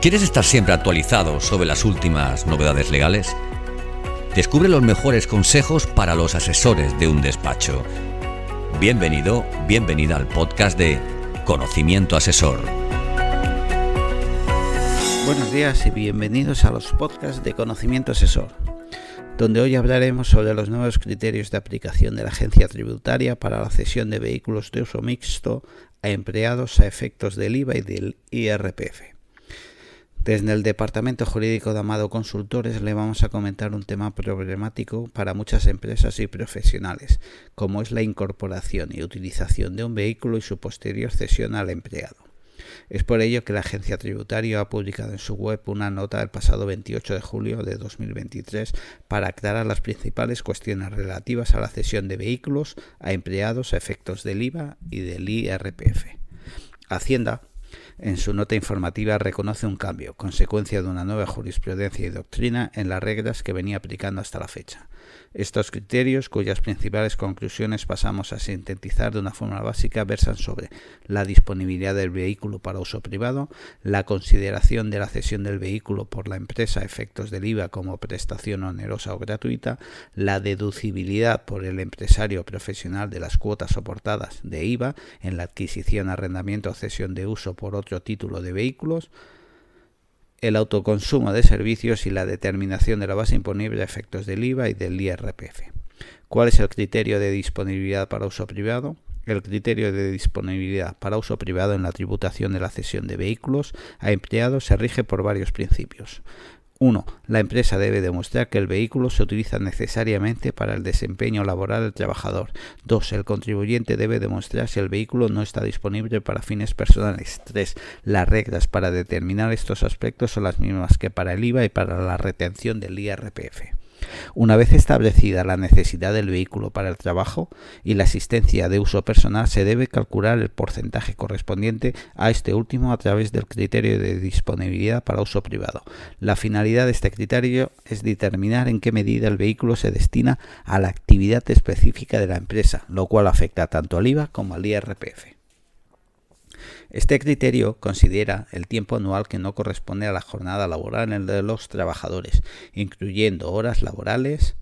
¿Quieres estar siempre actualizado sobre las últimas novedades legales? Descubre los mejores consejos para los asesores de un despacho. Bienvenido, bienvenida al podcast de Conocimiento Asesor. Buenos días y bienvenidos a los podcasts de Conocimiento Asesor, donde hoy hablaremos sobre los nuevos criterios de aplicación de la agencia tributaria para la cesión de vehículos de uso mixto a empleados a efectos del IVA y del IRPF. Desde el Departamento Jurídico de Amado Consultores le vamos a comentar un tema problemático para muchas empresas y profesionales, como es la incorporación y utilización de un vehículo y su posterior cesión al empleado. Es por ello que la agencia tributaria ha publicado en su web una nota el pasado 28 de julio de 2023 para aclarar las principales cuestiones relativas a la cesión de vehículos a empleados a efectos del IVA y del IRPF. Hacienda en su nota informativa reconoce un cambio, consecuencia de una nueva jurisprudencia y doctrina en las reglas que venía aplicando hasta la fecha. Estos criterios, cuyas principales conclusiones pasamos a sintetizar de una forma básica, versan sobre la disponibilidad del vehículo para uso privado, la consideración de la cesión del vehículo por la empresa a efectos del IVA como prestación onerosa o gratuita, la deducibilidad por el empresario profesional de las cuotas soportadas de IVA en la adquisición, arrendamiento o cesión de uso por otro título de vehículos, el autoconsumo de servicios y la determinación de la base imponible a efectos del IVA y del IRPF. ¿Cuál es el criterio de disponibilidad para uso privado? El criterio de disponibilidad para uso privado en la tributación de la cesión de vehículos a empleados se rige por varios principios. 1. La empresa debe demostrar que el vehículo se utiliza necesariamente para el desempeño laboral del trabajador. 2. El contribuyente debe demostrar si el vehículo no está disponible para fines personales. 3. Las reglas para determinar estos aspectos son las mismas que para el IVA y para la retención del IRPF. Una vez establecida la necesidad del vehículo para el trabajo y la asistencia de uso personal, se debe calcular el porcentaje correspondiente a este último a través del criterio de disponibilidad para uso privado. La finalidad de este criterio es determinar en qué medida el vehículo se destina a la actividad específica de la empresa, lo cual afecta tanto al IVA como al IRPF. Este criterio considera el tiempo anual que no corresponde a la jornada laboral de los trabajadores, incluyendo horas laborales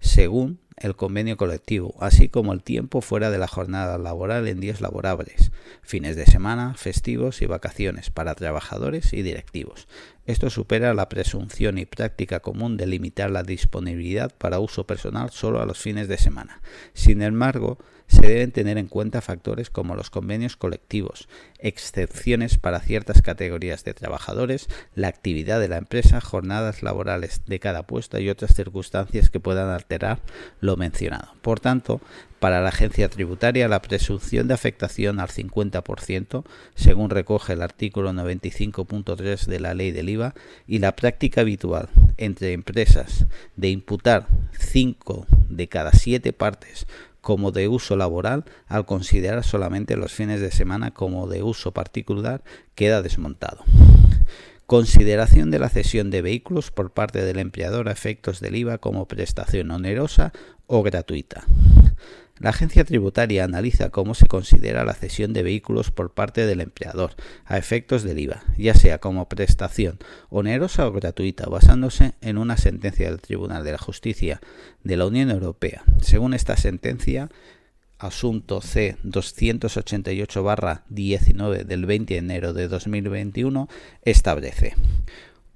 según el convenio colectivo, así como el tiempo fuera de la jornada laboral en días laborables, fines de semana, festivos y vacaciones para trabajadores y directivos. Esto supera la presunción y práctica común de limitar la disponibilidad para uso personal solo a los fines de semana. Sin embargo, se deben tener en cuenta factores como los convenios colectivos, excepciones para ciertas categorías de trabajadores, la actividad de la empresa, jornadas laborales de cada puesto y otras circunstancias que puedan alterar lo mencionado. Por tanto, para la agencia tributaria, la presunción de afectación al 50%, según recoge el artículo 95.3 de la ley del IVA, y la práctica habitual entre empresas de imputar 5 de cada 7 partes como de uso laboral al considerar solamente los fines de semana como de uso particular queda desmontado. Consideración de la cesión de vehículos por parte del empleador a efectos del IVA como prestación onerosa o gratuita. La agencia tributaria analiza cómo se considera la cesión de vehículos por parte del empleador a efectos del IVA, ya sea como prestación onerosa o gratuita, basándose en una sentencia del Tribunal de la Justicia de la Unión Europea. Según esta sentencia, asunto C 288-19 del 20 de enero de 2021 establece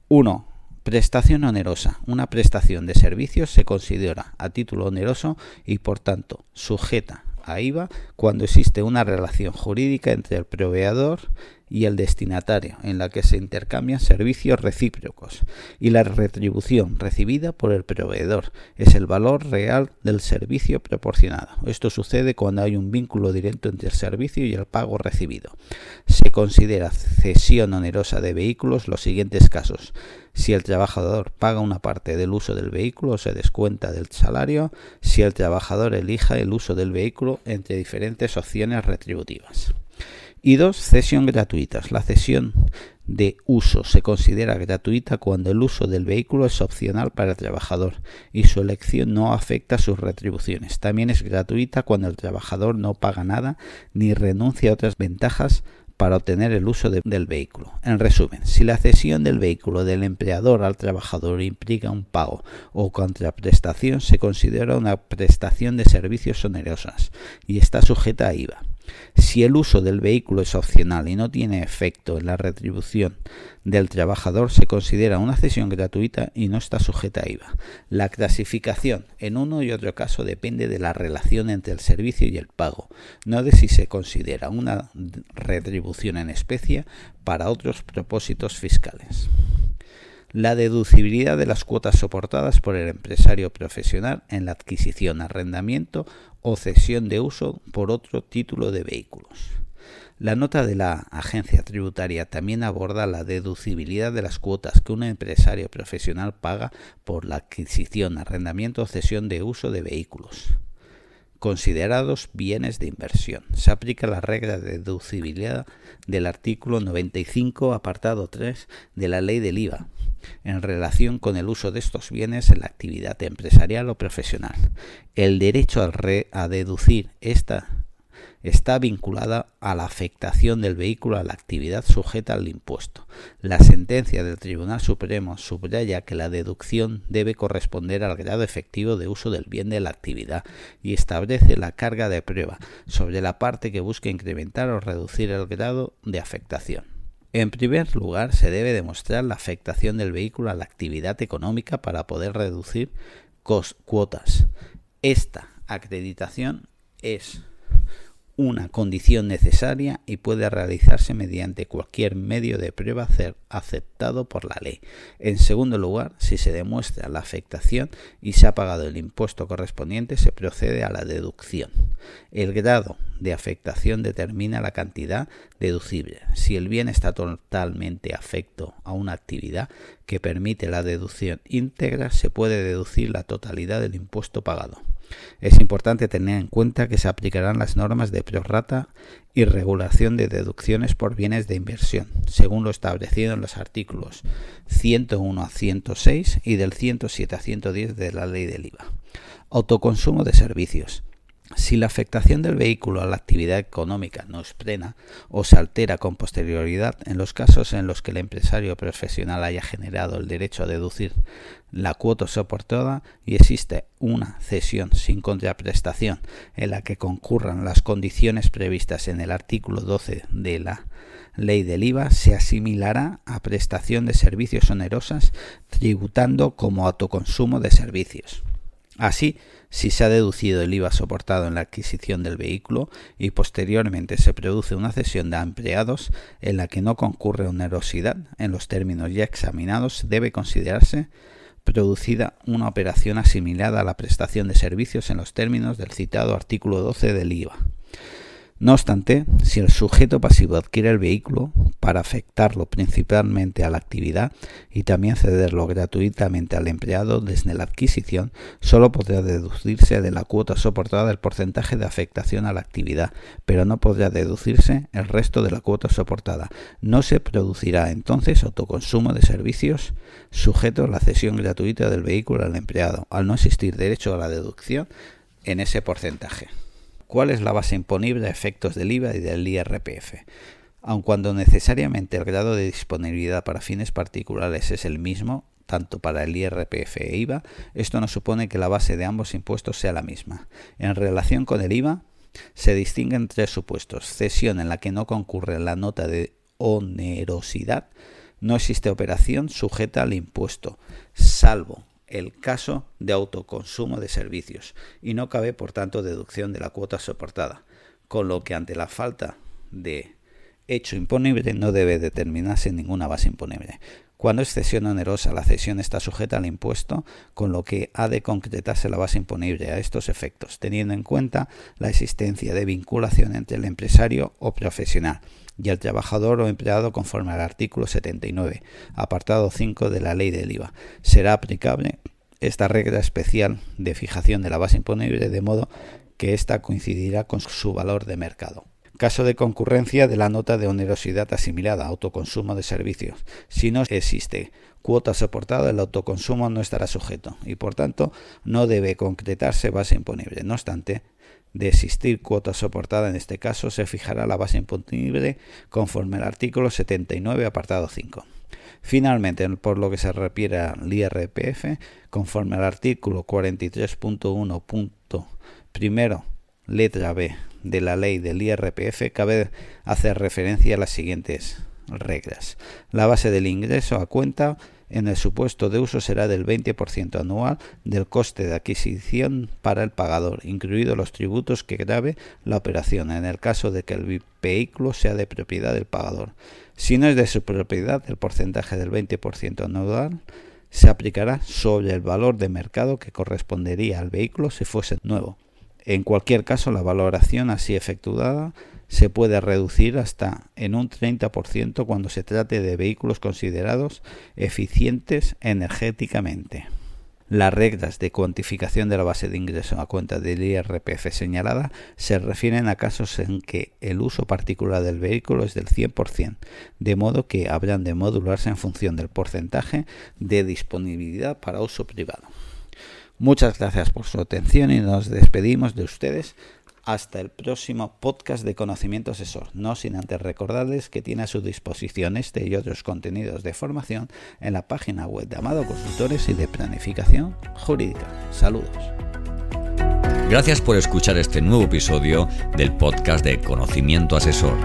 1 Prestación onerosa. Una prestación de servicios se considera a título oneroso y por tanto sujeta a IVA cuando existe una relación jurídica entre el proveedor y el destinatario, en la que se intercambian servicios recíprocos, y la retribución recibida por el proveedor es el valor real del servicio proporcionado. Esto sucede cuando hay un vínculo directo entre el servicio y el pago recibido. Se considera cesión onerosa de vehículos los siguientes casos. Si el trabajador paga una parte del uso del vehículo, se descuenta del salario si el trabajador elija el uso del vehículo entre diferentes opciones retributivas. Y dos, cesión gratuitas. La cesión de uso se considera gratuita cuando el uso del vehículo es opcional para el trabajador y su elección no afecta a sus retribuciones. También es gratuita cuando el trabajador no paga nada ni renuncia a otras ventajas para obtener el uso del vehículo. En resumen, si la cesión del vehículo del empleador al trabajador implica un pago o contraprestación, se considera una prestación de servicios onerosas y está sujeta a IVA. Si el uso del vehículo es opcional y no tiene efecto en la retribución del trabajador, se considera una cesión gratuita y no está sujeta a IVA. La clasificación en uno y otro caso depende de la relación entre el servicio y el pago, no de si se considera una retribución en especie para otros propósitos fiscales la deducibilidad de las cuotas soportadas por el empresario profesional en la adquisición, arrendamiento o cesión de uso por otro título de vehículos. La nota de la agencia tributaria también aborda la deducibilidad de las cuotas que un empresario profesional paga por la adquisición, arrendamiento o cesión de uso de vehículos considerados bienes de inversión. Se aplica la regla de deducibilidad del artículo 95, apartado 3 de la ley del IVA, en relación con el uso de estos bienes en la actividad empresarial o profesional. El derecho a, a deducir esta está vinculada a la afectación del vehículo a la actividad sujeta al impuesto. La sentencia del Tribunal Supremo subraya que la deducción debe corresponder al grado efectivo de uso del bien de la actividad y establece la carga de prueba sobre la parte que busca incrementar o reducir el grado de afectación. En primer lugar, se debe demostrar la afectación del vehículo a la actividad económica para poder reducir cuotas. Esta acreditación es una condición necesaria y puede realizarse mediante cualquier medio de prueba aceptado por la ley. En segundo lugar, si se demuestra la afectación y se ha pagado el impuesto correspondiente, se procede a la deducción. El grado de afectación determina la cantidad deducible. Si el bien está totalmente afecto a una actividad que permite la deducción íntegra, se puede deducir la totalidad del impuesto pagado. Es importante tener en cuenta que se aplicarán las normas de prorata y regulación de deducciones por bienes de inversión, según lo establecido en los artículos 101 a 106 y del 107 a 110 de la ley del IVA. Autoconsumo de servicios. Si la afectación del vehículo a la actividad económica no es plena o se altera con posterioridad, en los casos en los que el empresario profesional haya generado el derecho a deducir la cuota soportada y existe una cesión sin contraprestación en la que concurran las condiciones previstas en el artículo 12 de la ley del IVA, se asimilará a prestación de servicios onerosas tributando como autoconsumo de servicios. Así, si se ha deducido el IVA soportado en la adquisición del vehículo y posteriormente se produce una cesión de empleados en la que no concurre onerosidad en los términos ya examinados, debe considerarse producida una operación asimilada a la prestación de servicios en los términos del citado artículo 12 del IVA. No obstante, si el sujeto pasivo adquiere el vehículo para afectarlo principalmente a la actividad y también cederlo gratuitamente al empleado desde la adquisición, solo podrá deducirse de la cuota soportada el porcentaje de afectación a la actividad, pero no podrá deducirse el resto de la cuota soportada. No se producirá entonces autoconsumo de servicios sujeto a la cesión gratuita del vehículo al empleado, al no existir derecho a la deducción en ese porcentaje cuál es la base imponible a efectos del IVA y del IRPF. Aun cuando necesariamente el grado de disponibilidad para fines particulares es el mismo, tanto para el IRPF e IVA, esto no supone que la base de ambos impuestos sea la misma. En relación con el IVA, se distinguen tres supuestos. Cesión en la que no concurre la nota de onerosidad. No existe operación sujeta al impuesto, salvo el caso de autoconsumo de servicios y no cabe por tanto deducción de la cuota soportada, con lo que ante la falta de hecho imponible no debe determinarse ninguna base imponible. Cuando es cesión onerosa, la cesión está sujeta al impuesto, con lo que ha de concretarse la base imponible a estos efectos, teniendo en cuenta la existencia de vinculación entre el empresario o profesional y el trabajador o empleado conforme al artículo 79, apartado 5 de la ley del IVA. Será aplicable esta regla especial de fijación de la base imponible de modo que ésta coincidirá con su valor de mercado. Caso de concurrencia de la nota de onerosidad asimilada, autoconsumo de servicios. Si no existe cuota soportada, el autoconsumo no estará sujeto y por tanto no debe concretarse base imponible. No obstante, De existir cuota soportada en este caso, se fijará la base imponible conforme al artículo 79, apartado 5. Finalmente, por lo que se refiere al IRPF, conforme al artículo 43.1. Primero, letra B de la ley del IRPF, cabe hacer referencia a las siguientes reglas. La base del ingreso a cuenta en el supuesto de uso será del 20% anual del coste de adquisición para el pagador, incluidos los tributos que grave la operación, en el caso de que el vehículo sea de propiedad del pagador. Si no es de su propiedad, el porcentaje del 20% anual se aplicará sobre el valor de mercado que correspondería al vehículo si fuese nuevo. En cualquier caso, la valoración así efectuada se puede reducir hasta en un 30% cuando se trate de vehículos considerados eficientes energéticamente. Las reglas de cuantificación de la base de ingreso a cuenta del IRPF señalada se refieren a casos en que el uso particular del vehículo es del 100%, de modo que habrán de modularse en función del porcentaje de disponibilidad para uso privado. Muchas gracias por su atención y nos despedimos de ustedes hasta el próximo podcast de Conocimiento Asesor, no sin antes recordarles que tiene a su disposición este y otros contenidos de formación en la página web de Amado Consultores y de Planificación Jurídica. Saludos. Gracias por escuchar este nuevo episodio del podcast de Conocimiento Asesor.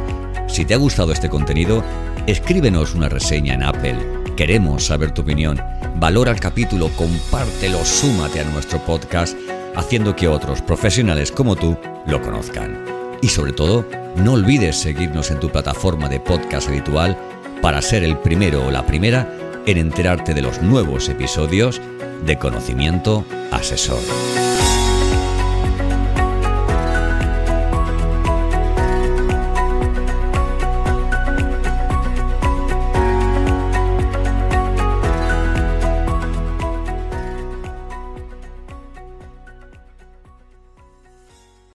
Si te ha gustado este contenido, escríbenos una reseña en Apple. Queremos saber tu opinión. Valora el capítulo, compártelo, súmate a nuestro podcast haciendo que otros profesionales como tú lo conozcan. Y sobre todo, no olvides seguirnos en tu plataforma de podcast habitual para ser el primero o la primera en enterarte de los nuevos episodios de Conocimiento Asesor.